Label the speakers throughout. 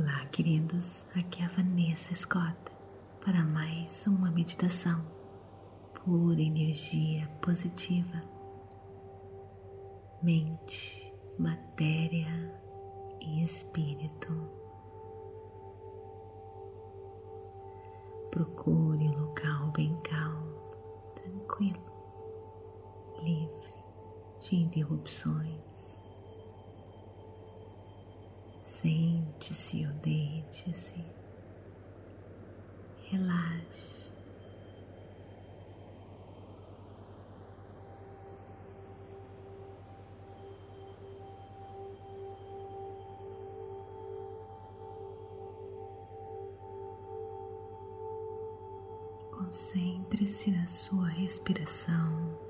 Speaker 1: Olá, queridos. Aqui é a Vanessa Scott para mais uma meditação pura energia positiva. Mente, matéria e espírito. Procure um local bem calmo, tranquilo, livre de interrupções. Sente-se ou deite-se, relaxe. Concentre-se na sua respiração.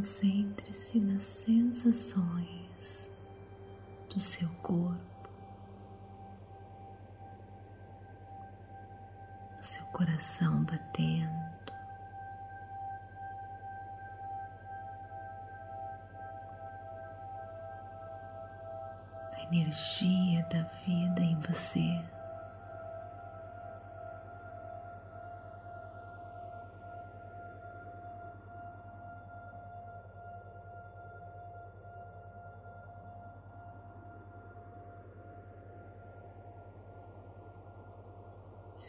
Speaker 1: Concentre-se nas sensações do seu corpo, do seu coração batendo. A energia da vida em você.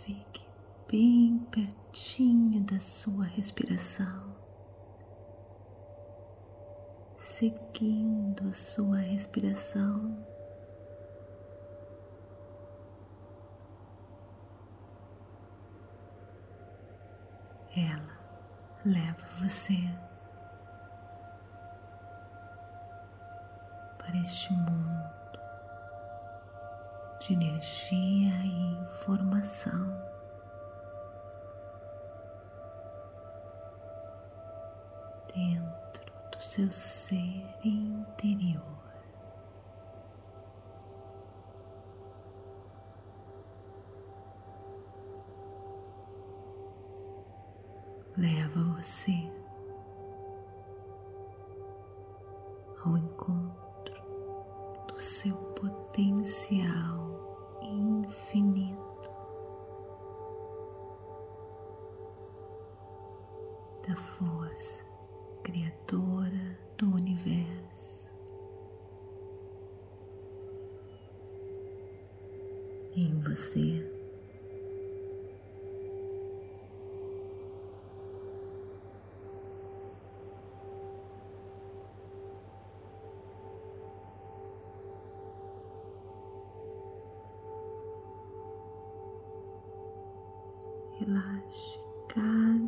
Speaker 1: Fique bem pertinho da sua respiração, seguindo a sua respiração. Ela leva você para este mundo de energia e informação. Dentro do seu ser interior. Leva você da força criadora do universo. Em você.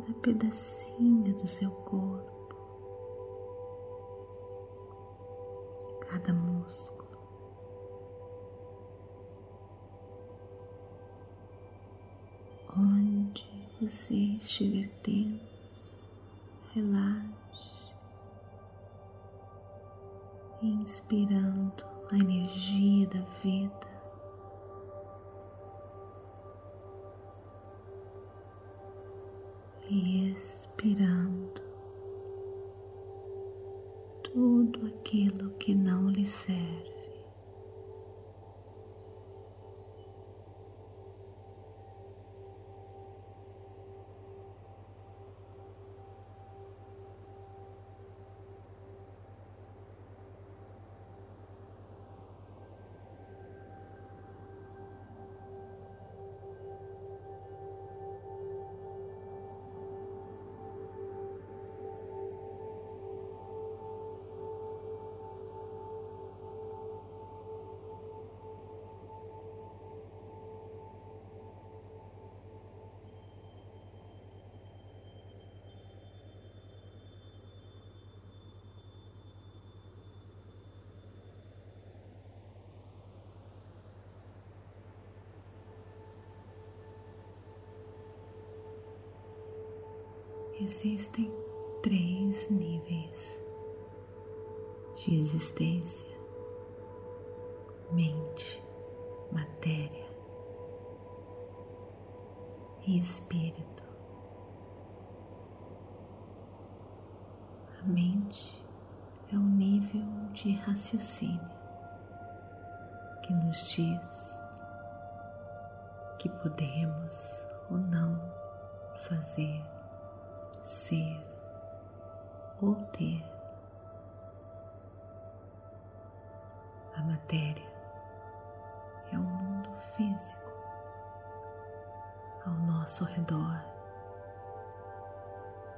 Speaker 1: Cada pedacinho do seu corpo, cada músculo. Onde você estiver tenso, relaxe, inspirando a energia da vida e expirando tudo aquilo que não lhe serve. Existem três níveis de existência: mente, matéria e espírito. A mente é um nível de raciocínio que nos diz que podemos ou não fazer, ser ou ter. A matéria é o um mundo físico ao nosso redor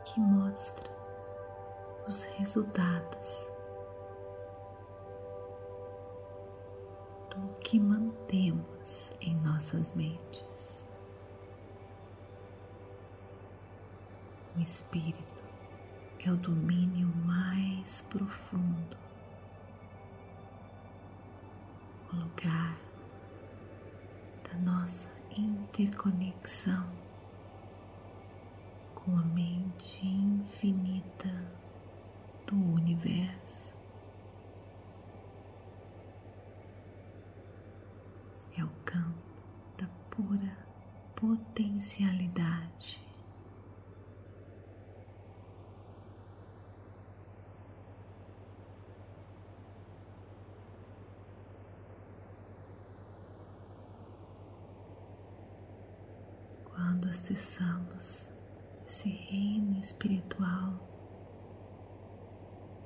Speaker 1: que mostra os resultados do que mantemos em nossas mentes. Espírito é o domínio mais profundo, o lugar da nossa interconexão com a mente infinita do universo. É o campo da pura potencialidade. Quando acessamos esse reino espiritual,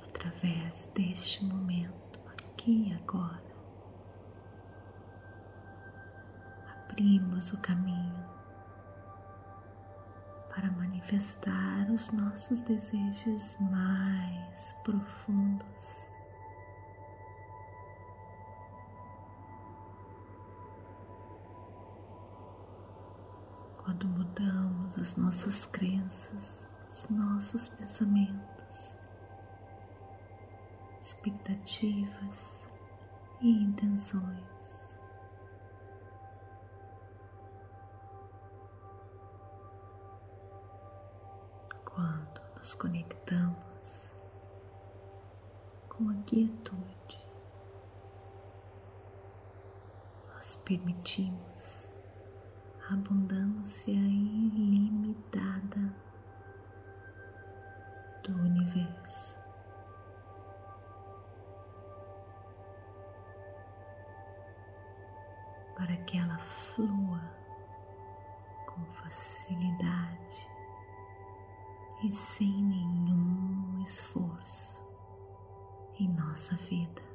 Speaker 1: através deste momento, aqui e agora. Abrimos o caminho para manifestar os nossos desejos mais profundos. Quando mudamos as nossas crenças, os nossos pensamentos, expectativas e intenções. Quando nos conectamos com a quietude, nós permitimos abundância ilimitada do universo. para que ela flua com facilidade e sem nenhum esforço em nossa vida.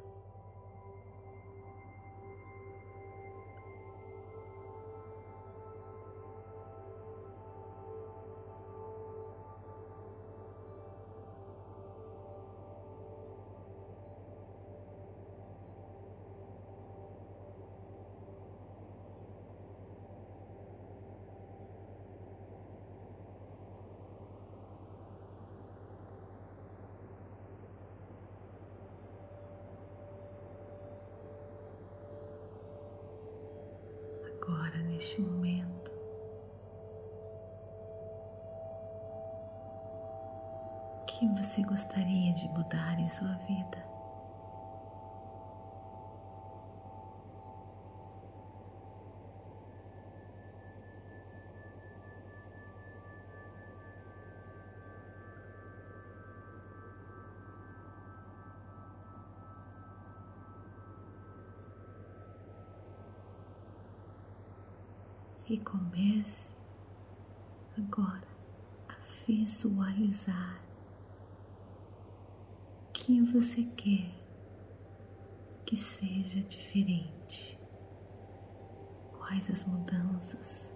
Speaker 1: Neste momento. O que você gostaria de mudar em sua vida? E comece agora a visualizar o que você quer que seja diferente, quais as mudanças.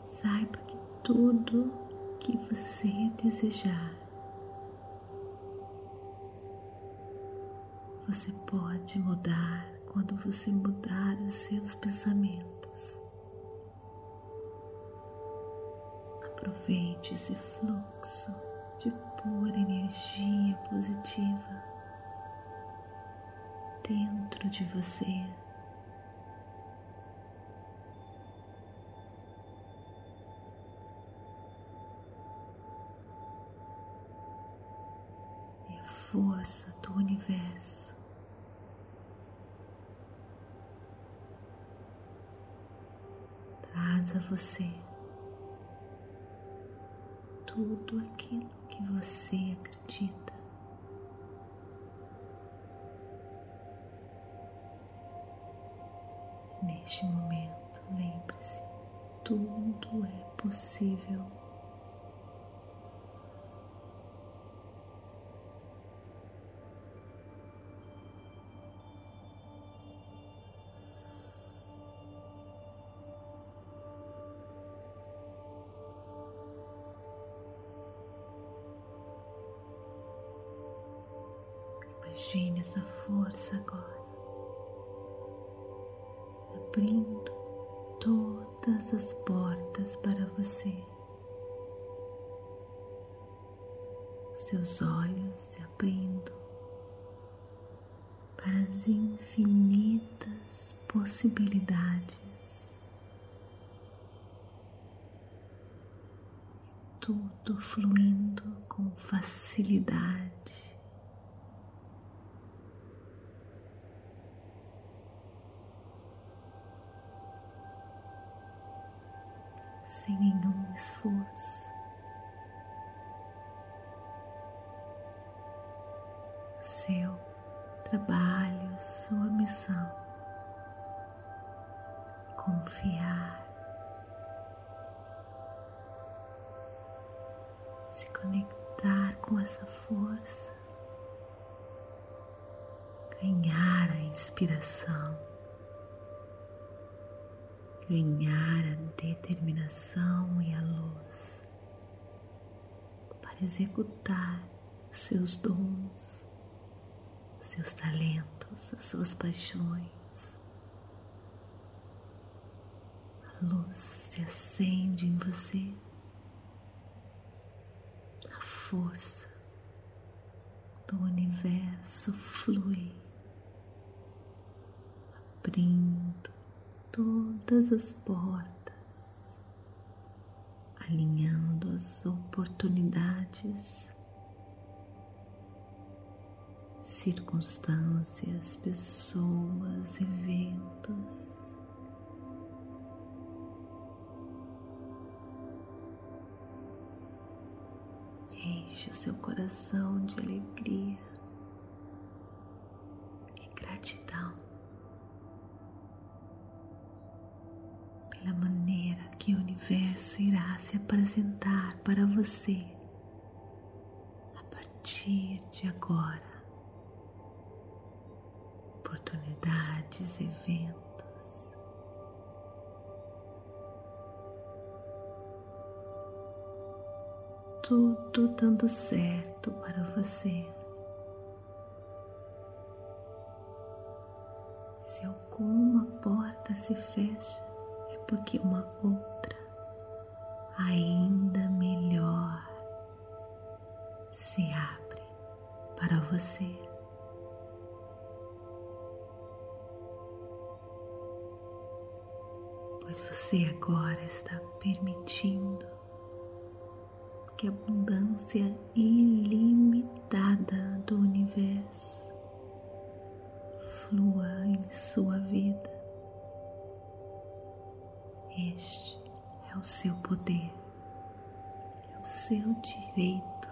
Speaker 1: Saiba que tudo que você desejar Você pode mudar quando você mudar os seus pensamentos. Aproveite esse fluxo de pura energia positiva dentro de você. Força do universo. Traz a você tudo aquilo que você acredita. Neste momento, lembre-se, tudo é possível. Imagine essa força agora, abrindo todas as portas para você. Seus olhos se abrindo para as infinitas possibilidades. Tudo fluindo com facilidade. Sem nenhum esforço. Seu trabalho, sua missão, confiar, se conectar com essa força, ganhar a inspiração ganhar a determinação e a luz para executar os seus dons, seus talentos, as suas paixões. A luz se acende em você, a força do universo flui, abrindo todas as portas, alinhando as oportunidades, circunstâncias, pessoas, eventos. Enche o seu coração de alegria pela maneira que o universo irá se apresentar para você a partir de agora. Oportunidades, eventos. Tudo dando certo para você. Se alguma porta se fecha, porque uma outra ainda melhor se abre para você. Pois você agora está permitindo que a abundância ilimitada do universo flua em sua vida. Este é o seu poder, é o seu direito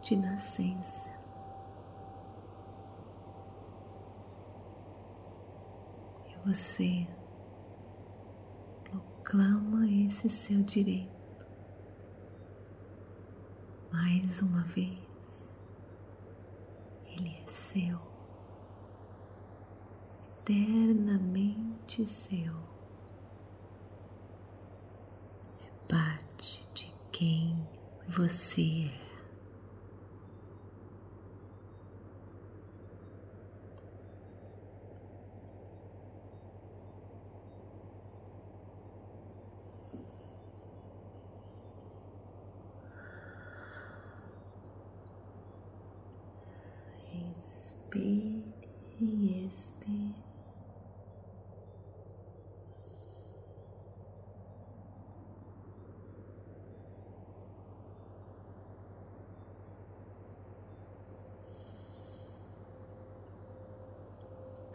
Speaker 1: de nascença. E você proclama esse seu direito mais uma vez. Ele é seu, eternamente seu. Parte de quem você é.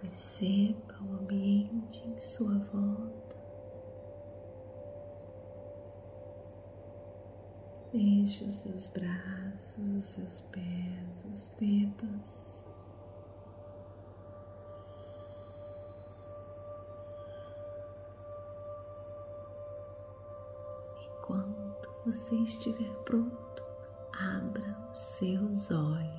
Speaker 1: Perceba o ambiente em sua volta. Veja os seus braços, os seus pés, os dedos. E quando você estiver pronto, abra os seus olhos.